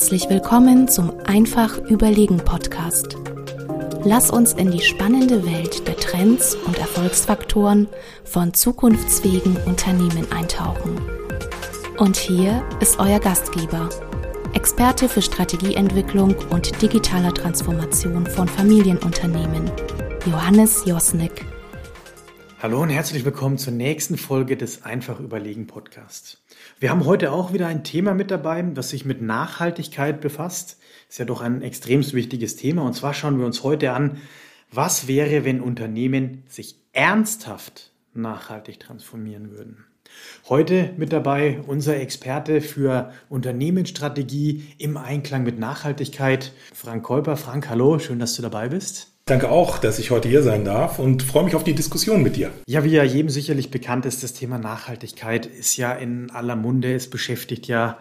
Herzlich willkommen zum Einfach Überlegen Podcast. Lass uns in die spannende Welt der Trends und Erfolgsfaktoren von zukunftsfähigen Unternehmen eintauchen. Und hier ist euer Gastgeber, Experte für Strategieentwicklung und digitaler Transformation von Familienunternehmen, Johannes Josnick. Hallo und herzlich willkommen zur nächsten Folge des Einfach Überlegen Podcasts. Wir haben heute auch wieder ein Thema mit dabei, das sich mit Nachhaltigkeit befasst. Ist ja doch ein extrem wichtiges Thema. Und zwar schauen wir uns heute an, was wäre, wenn Unternehmen sich ernsthaft nachhaltig transformieren würden. Heute mit dabei unser Experte für Unternehmensstrategie im Einklang mit Nachhaltigkeit, Frank Käuper. Frank, hallo, schön, dass du dabei bist. Danke auch, dass ich heute hier sein darf und freue mich auf die Diskussion mit dir. Ja, wie ja jedem sicherlich bekannt ist, das Thema Nachhaltigkeit ist ja in aller Munde. Es beschäftigt ja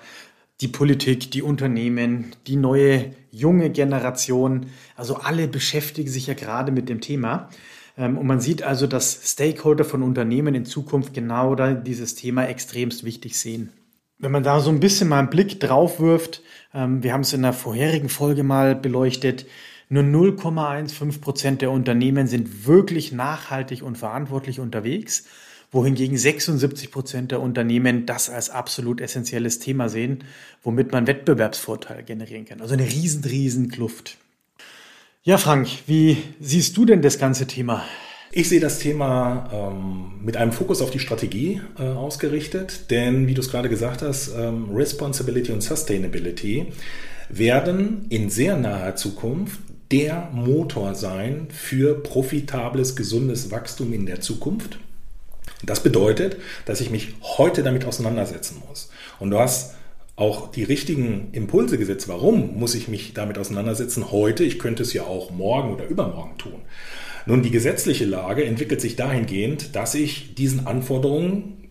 die Politik, die Unternehmen, die neue junge Generation. Also alle beschäftigen sich ja gerade mit dem Thema. Ähm, und man sieht also, dass Stakeholder von Unternehmen in Zukunft genau dieses Thema extremst wichtig sehen. Wenn man da so ein bisschen mal einen Blick drauf wirft, ähm, wir haben es in der vorherigen Folge mal beleuchtet, nur 0,15 Prozent der Unternehmen sind wirklich nachhaltig und verantwortlich unterwegs, wohingegen 76 Prozent der Unternehmen das als absolut essentielles Thema sehen, womit man Wettbewerbsvorteile generieren kann. Also eine riesen, riesen Kluft. Ja, Frank, wie siehst du denn das ganze Thema? Ich sehe das Thema ähm, mit einem Fokus auf die Strategie äh, ausgerichtet, denn wie du es gerade gesagt hast, ähm, Responsibility und Sustainability werden in sehr naher Zukunft der Motor sein für profitables, gesundes Wachstum in der Zukunft. Das bedeutet, dass ich mich heute damit auseinandersetzen muss. Und du hast auch die richtigen Impulse gesetzt. Warum muss ich mich damit auseinandersetzen heute? Ich könnte es ja auch morgen oder übermorgen tun. Nun, die gesetzliche Lage entwickelt sich dahingehend, dass ich diesen Anforderungen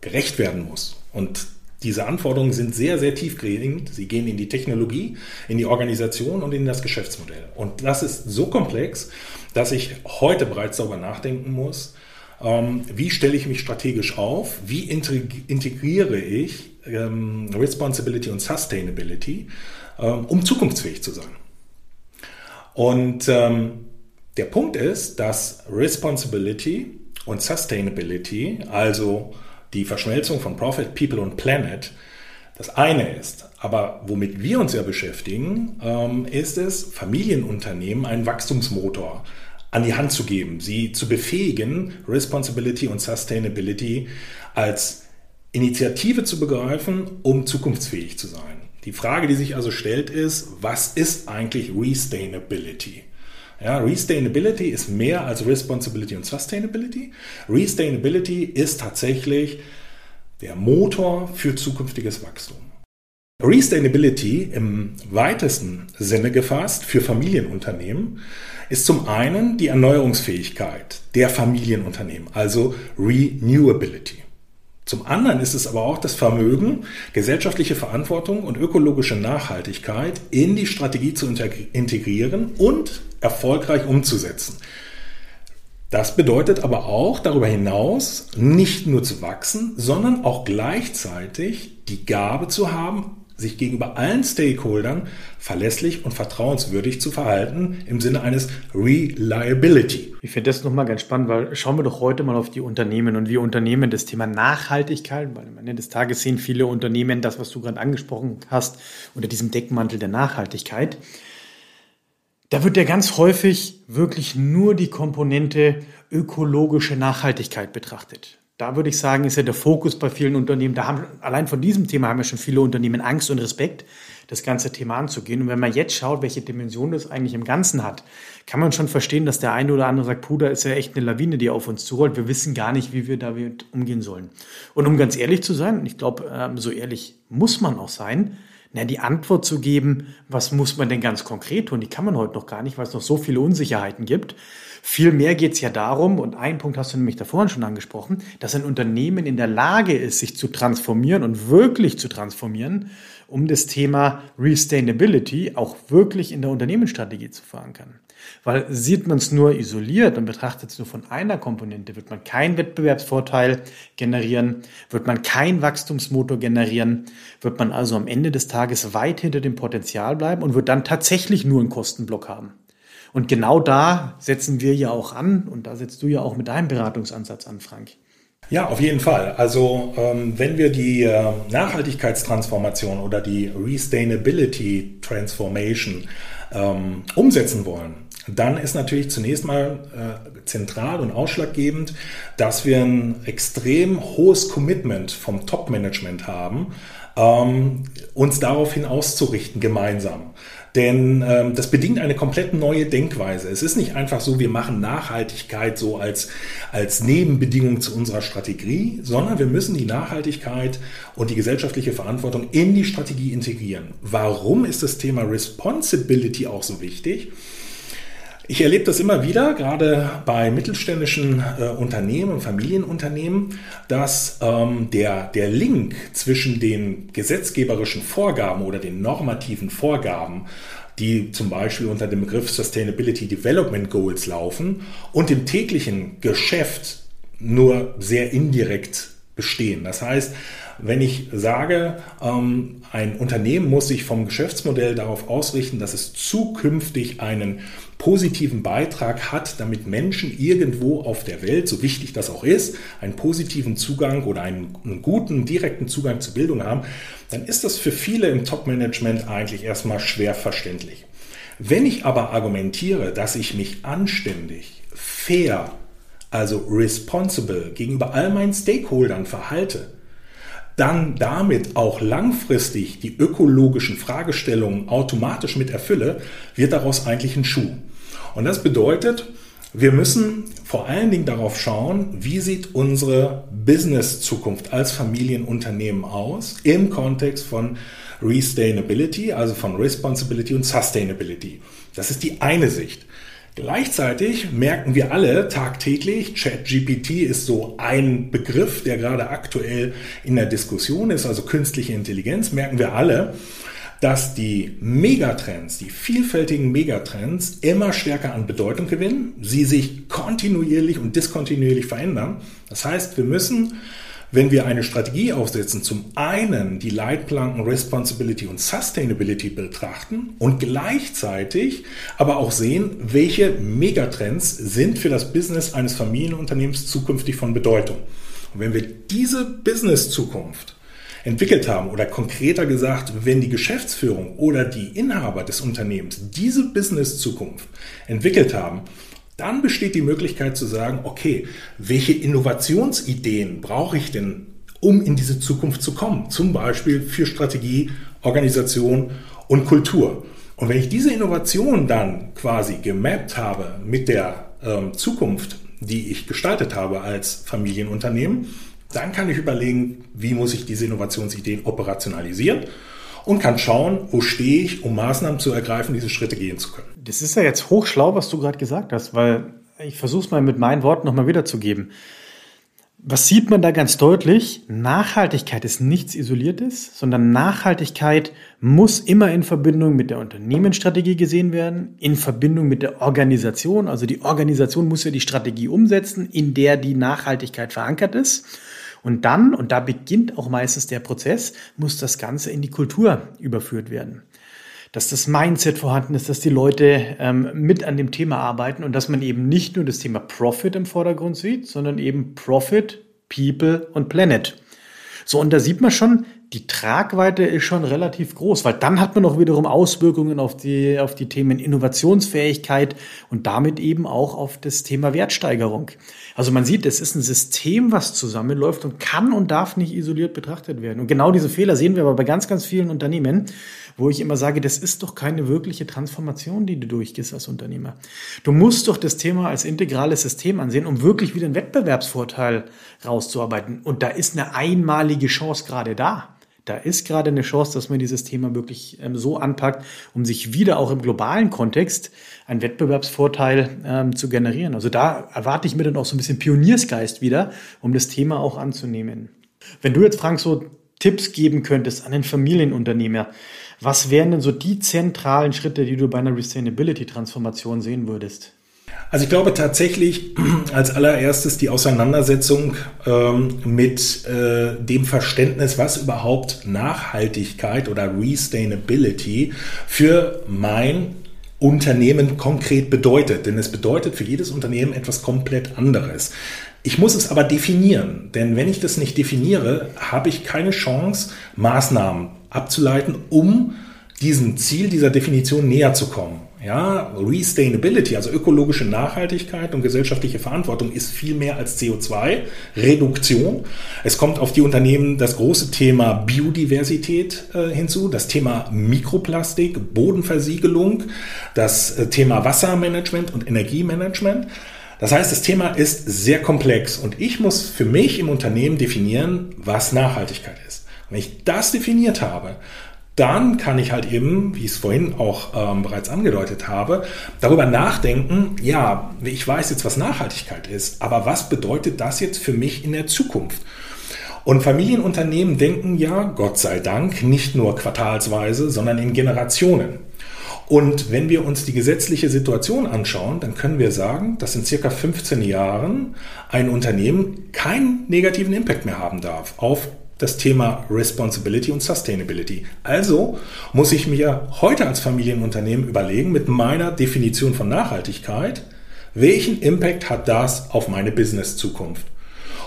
gerecht werden muss. Und diese Anforderungen sind sehr, sehr tiefgehend. Sie gehen in die Technologie, in die Organisation und in das Geschäftsmodell. Und das ist so komplex, dass ich heute bereits darüber nachdenken muss, ähm, wie stelle ich mich strategisch auf, wie integriere ich ähm, Responsibility und Sustainability, ähm, um zukunftsfähig zu sein. Und der Punkt ist, dass Responsibility und Sustainability, also die Verschmelzung von Profit, People und Planet das eine ist. Aber womit wir uns ja beschäftigen, ähm, ist es, Familienunternehmen einen Wachstumsmotor an die Hand zu geben, sie zu befähigen, Responsibility und Sustainability als Initiative zu begreifen, um zukunftsfähig zu sein. Die Frage, die sich also stellt, ist, was ist eigentlich Resustainability? Ja, Resustainability ist mehr als Responsibility und Sustainability. Resustainability ist tatsächlich der Motor für zukünftiges Wachstum. Resustainability im weitesten Sinne gefasst für Familienunternehmen ist zum einen die Erneuerungsfähigkeit der Familienunternehmen, also Renewability. Zum anderen ist es aber auch das Vermögen, gesellschaftliche Verantwortung und ökologische Nachhaltigkeit in die Strategie zu integrieren und erfolgreich umzusetzen. Das bedeutet aber auch darüber hinaus nicht nur zu wachsen, sondern auch gleichzeitig die Gabe zu haben, sich gegenüber allen Stakeholdern verlässlich und vertrauenswürdig zu verhalten im Sinne eines Reliability. Ich finde das nochmal ganz spannend, weil schauen wir doch heute mal auf die Unternehmen und wie Unternehmen das Thema Nachhaltigkeit, weil am Ende des Tages sehen viele Unternehmen das, was du gerade angesprochen hast, unter diesem Deckmantel der Nachhaltigkeit. Da wird ja ganz häufig wirklich nur die Komponente ökologische Nachhaltigkeit betrachtet da würde ich sagen, ist ja der Fokus bei vielen Unternehmen, da haben, allein von diesem Thema haben ja schon viele Unternehmen Angst und Respekt, das ganze Thema anzugehen. Und wenn man jetzt schaut, welche Dimension das eigentlich im Ganzen hat, kann man schon verstehen, dass der eine oder andere sagt, Puder ist ja echt eine Lawine, die auf uns zurollt. Wir wissen gar nicht, wie wir damit umgehen sollen. Und um ganz ehrlich zu sein, ich glaube, ähm, so ehrlich muss man auch sein, na, die Antwort zu geben, was muss man denn ganz konkret tun, die kann man heute noch gar nicht, weil es noch so viele Unsicherheiten gibt. Vielmehr geht es ja darum, und einen Punkt hast du nämlich davor schon angesprochen, dass ein Unternehmen in der Lage ist, sich zu transformieren und wirklich zu transformieren, um das Thema Resustainability auch wirklich in der Unternehmensstrategie zu verankern. Weil sieht man es nur isoliert und betrachtet es nur von einer Komponente, wird man keinen Wettbewerbsvorteil generieren, wird man keinen Wachstumsmotor generieren, wird man also am Ende des Tages weit hinter dem Potenzial bleiben und wird dann tatsächlich nur einen Kostenblock haben. Und genau da setzen wir ja auch an und da setzt du ja auch mit deinem Beratungsansatz an, Frank. Ja, auf jeden Fall. Also ähm, wenn wir die äh, Nachhaltigkeitstransformation oder die Resustainability Transformation ähm, umsetzen wollen, dann ist natürlich zunächst mal äh, zentral und ausschlaggebend, dass wir ein extrem hohes Commitment vom Top-Management haben, ähm, uns daraufhin auszurichten gemeinsam. Denn ähm, das bedingt eine komplett neue Denkweise. Es ist nicht einfach so, wir machen Nachhaltigkeit so als, als Nebenbedingung zu unserer Strategie, sondern wir müssen die Nachhaltigkeit und die gesellschaftliche Verantwortung in die Strategie integrieren. Warum ist das Thema Responsibility auch so wichtig? Ich erlebe das immer wieder, gerade bei mittelständischen äh, Unternehmen und Familienunternehmen, dass ähm, der, der Link zwischen den gesetzgeberischen Vorgaben oder den normativen Vorgaben, die zum Beispiel unter dem Begriff Sustainability Development Goals laufen, und dem täglichen Geschäft nur sehr indirekt bestehen. Das heißt, wenn ich sage, ähm, ein Unternehmen muss sich vom Geschäftsmodell darauf ausrichten, dass es zukünftig einen positiven Beitrag hat, damit Menschen irgendwo auf der Welt, so wichtig das auch ist, einen positiven Zugang oder einen, einen guten, direkten Zugang zu Bildung haben, dann ist das für viele im Top-Management eigentlich erstmal schwer verständlich. Wenn ich aber argumentiere, dass ich mich anständig, fair, also responsible gegenüber all meinen Stakeholdern verhalte, dann damit auch langfristig die ökologischen Fragestellungen automatisch mit erfülle, wird daraus eigentlich ein Schuh. Und das bedeutet, wir müssen vor allen Dingen darauf schauen, wie sieht unsere Business-Zukunft als Familienunternehmen aus im Kontext von Resustainability, also von Responsibility und Sustainability. Das ist die eine Sicht. Gleichzeitig merken wir alle tagtäglich, ChatGPT ist so ein Begriff, der gerade aktuell in der Diskussion ist, also künstliche Intelligenz, merken wir alle, dass die Megatrends, die vielfältigen Megatrends immer stärker an Bedeutung gewinnen, sie sich kontinuierlich und diskontinuierlich verändern. Das heißt, wir müssen wenn wir eine Strategie aufsetzen, zum einen die Leitplanken Responsibility und Sustainability betrachten und gleichzeitig aber auch sehen, welche Megatrends sind für das Business eines Familienunternehmens zukünftig von Bedeutung. Und wenn wir diese Business-Zukunft entwickelt haben oder konkreter gesagt, wenn die Geschäftsführung oder die Inhaber des Unternehmens diese Business-Zukunft entwickelt haben, dann besteht die Möglichkeit zu sagen, okay, welche Innovationsideen brauche ich denn, um in diese Zukunft zu kommen? Zum Beispiel für Strategie, Organisation und Kultur. Und wenn ich diese Innovation dann quasi gemappt habe mit der ähm, Zukunft, die ich gestaltet habe als Familienunternehmen, dann kann ich überlegen, wie muss ich diese Innovationsideen operationalisieren und kann schauen, wo stehe ich, um Maßnahmen zu ergreifen, diese Schritte gehen zu können. Das ist ja jetzt hochschlau, was du gerade gesagt hast, weil ich versuche es mal mit meinen Worten nochmal wiederzugeben. Was sieht man da ganz deutlich? Nachhaltigkeit ist nichts Isoliertes, sondern Nachhaltigkeit muss immer in Verbindung mit der Unternehmensstrategie gesehen werden, in Verbindung mit der Organisation. Also die Organisation muss ja die Strategie umsetzen, in der die Nachhaltigkeit verankert ist. Und dann, und da beginnt auch meistens der Prozess, muss das Ganze in die Kultur überführt werden. Dass das Mindset vorhanden ist, dass die Leute ähm, mit an dem Thema arbeiten und dass man eben nicht nur das Thema Profit im Vordergrund sieht, sondern eben Profit, People und Planet. So, und da sieht man schon, die Tragweite ist schon relativ groß, weil dann hat man auch wiederum Auswirkungen auf die, auf die Themen Innovationsfähigkeit und damit eben auch auf das Thema Wertsteigerung. Also man sieht, es ist ein System, was zusammenläuft und kann und darf nicht isoliert betrachtet werden. Und genau diese Fehler sehen wir aber bei ganz, ganz vielen Unternehmen, wo ich immer sage, das ist doch keine wirkliche Transformation, die du durchgehst als Unternehmer. Du musst doch das Thema als integrales System ansehen, um wirklich wieder einen Wettbewerbsvorteil rauszuarbeiten. Und da ist eine einmalige Chance gerade da. Da ist gerade eine Chance, dass man dieses Thema wirklich ähm, so anpackt, um sich wieder auch im globalen Kontext einen Wettbewerbsvorteil ähm, zu generieren. Also da erwarte ich mir dann auch so ein bisschen Pioniersgeist wieder, um das Thema auch anzunehmen. Wenn du jetzt, Frank, so Tipps geben könntest an den Familienunternehmer, Was wären denn so die zentralen Schritte, die du bei einer Resustainability-Transformation sehen würdest? Also ich glaube tatsächlich als allererstes die Auseinandersetzung ähm, mit äh, dem Verständnis, was überhaupt Nachhaltigkeit oder Resustainability für mein Unternehmen konkret bedeutet. Denn es bedeutet für jedes Unternehmen etwas komplett anderes. Ich muss es aber definieren, denn wenn ich das nicht definiere, habe ich keine Chance, Maßnahmen abzuleiten, um diesem Ziel dieser Definition näher zu kommen. Ja, Resustainability, also ökologische Nachhaltigkeit und gesellschaftliche Verantwortung ist viel mehr als CO2-Reduktion. Es kommt auf die Unternehmen das große Thema Biodiversität äh, hinzu, das Thema Mikroplastik, Bodenversiegelung, das äh, Thema Wassermanagement und Energiemanagement. Das heißt, das Thema ist sehr komplex und ich muss für mich im Unternehmen definieren, was Nachhaltigkeit ist. Wenn ich das definiert habe, dann kann ich halt eben, wie ich es vorhin auch ähm, bereits angedeutet habe, darüber nachdenken, ja, ich weiß jetzt, was Nachhaltigkeit ist, aber was bedeutet das jetzt für mich in der Zukunft? Und Familienunternehmen denken ja, Gott sei Dank, nicht nur quartalsweise, sondern in Generationen. Und wenn wir uns die gesetzliche Situation anschauen, dann können wir sagen, dass in circa 15 Jahren ein Unternehmen keinen negativen Impact mehr haben darf auf das Thema Responsibility und Sustainability. Also muss ich mir heute als Familienunternehmen überlegen, mit meiner Definition von Nachhaltigkeit, welchen Impact hat das auf meine Business-Zukunft?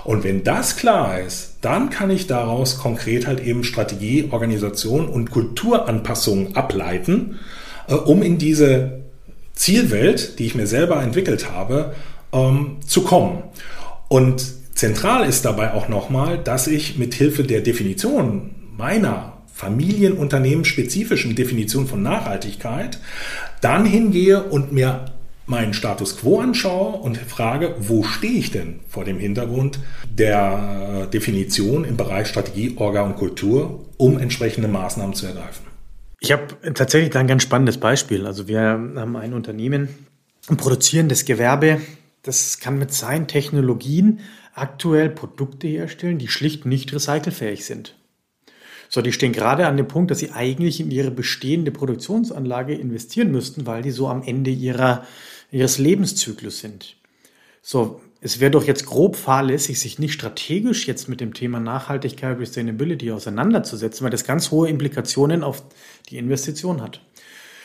Und wenn das klar ist, dann kann ich daraus konkret halt eben Strategie, Organisation und Kulturanpassungen ableiten, äh, um in diese Zielwelt, die ich mir selber entwickelt habe, ähm, zu kommen. Und Zentral ist dabei auch nochmal, dass ich mit Hilfe der Definition meiner familienunternehmensspezifischen Definition von Nachhaltigkeit dann hingehe und mir meinen Status quo anschaue und frage, wo stehe ich denn vor dem Hintergrund der Definition im Bereich Strategie, Orga und Kultur, um entsprechende Maßnahmen zu ergreifen. Ich habe tatsächlich da ein ganz spannendes Beispiel. Also wir haben ein Unternehmen, ein produzierendes Gewerbe, das kann mit seinen Technologien aktuell Produkte herstellen, die schlicht nicht recycelfähig sind. So, die stehen gerade an dem Punkt, dass sie eigentlich in ihre bestehende Produktionsanlage investieren müssten, weil die so am Ende ihrer, ihres Lebenszyklus sind. So, es wäre doch jetzt grob fahrlässig, sich nicht strategisch jetzt mit dem Thema Nachhaltigkeit, Sustainability auseinanderzusetzen, weil das ganz hohe Implikationen auf die Investition hat.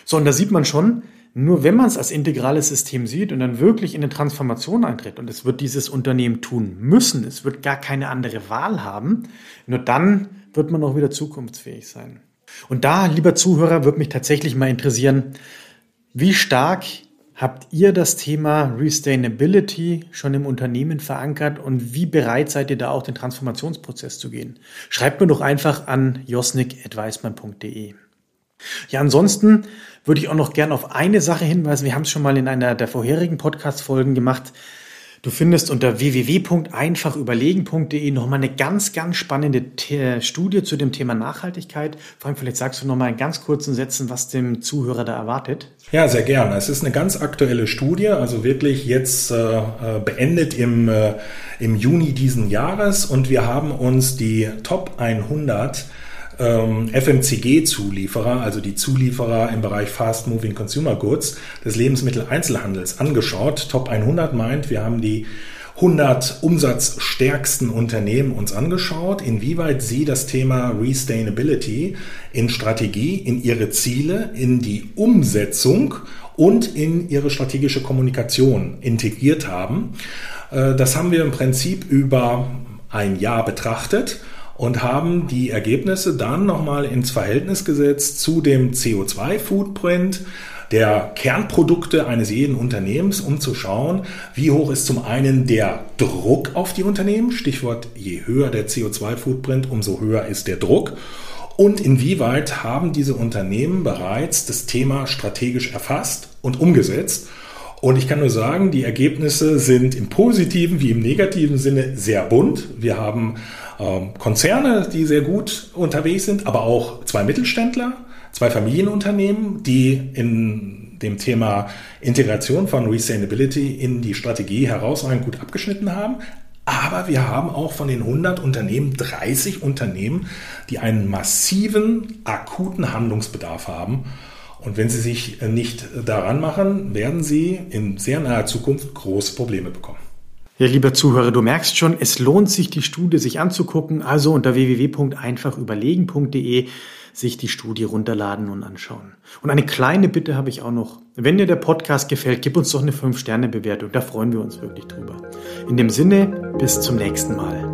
So, und da sieht man schon, nur wenn man es als integrales System sieht und dann wirklich in eine Transformation eintritt, und es wird dieses Unternehmen tun müssen, es wird gar keine andere Wahl haben, nur dann wird man auch wieder zukunftsfähig sein. Und da, lieber Zuhörer, würde mich tatsächlich mal interessieren, wie stark habt ihr das Thema Resustainability schon im Unternehmen verankert und wie bereit seid ihr da auch den Transformationsprozess zu gehen? Schreibt mir doch einfach an josnik.weismann.de. Ja, ansonsten würde ich auch noch gern auf eine Sache hinweisen. Wir haben es schon mal in einer der vorherigen Podcast-Folgen gemacht. Du findest unter www.einfachüberlegen.de nochmal eine ganz, ganz spannende Studie zu dem Thema Nachhaltigkeit. Vor allem vielleicht sagst du nochmal in ganz kurzen Sätzen, was dem Zuhörer da erwartet. Ja, sehr gerne. Es ist eine ganz aktuelle Studie, also wirklich jetzt äh, äh beendet im, äh, im Juni diesen Jahres und wir haben uns die Top 100 ähm, FMCG-Zulieferer, also die Zulieferer im Bereich Fast Moving Consumer Goods des Lebensmitteleinzelhandels angeschaut. Top 100 meint, wir haben die 100 umsatzstärksten Unternehmen uns angeschaut, inwieweit sie das Thema Resustainability in Strategie, in ihre Ziele, in die Umsetzung und in ihre strategische Kommunikation integriert haben. Äh, das haben wir im Prinzip über ein Jahr betrachtet und haben die Ergebnisse dann nochmal ins Verhältnis gesetzt zu dem CO2-Footprint der Kernprodukte eines jeden Unternehmens, um zu schauen, wie hoch ist zum einen der Druck auf die Unternehmen, Stichwort, je höher der CO2-Footprint, umso höher ist der Druck. Und inwieweit haben diese Unternehmen bereits das Thema strategisch erfasst und umgesetzt? Und ich kann nur sagen, die Ergebnisse sind im positiven wie im negativen Sinne sehr bunt. Wir haben ähm, Konzerne, die sehr gut unterwegs sind, aber auch zwei Mittelständler, zwei Familienunternehmen, die in dem Thema Integration von Resustainability in die Strategie herausragend gut abgeschnitten haben. Aber wir haben auch von den 100 Unternehmen 30 Unternehmen, die einen massiven, akuten Handlungsbedarf haben. Und wenn sie sich nicht daran machen, werden sie in sehr naher Zukunft große Probleme bekommen. Ja, lieber Zuhörer, du merkst schon, es lohnt sich, die Studie sich anzugucken. Also unter www.einfachüberlegen.de sich die Studie runterladen und anschauen. Und eine kleine Bitte habe ich auch noch. Wenn dir der Podcast gefällt, gib uns doch eine 5-Sterne-Bewertung. Da freuen wir uns wirklich drüber. In dem Sinne, bis zum nächsten Mal.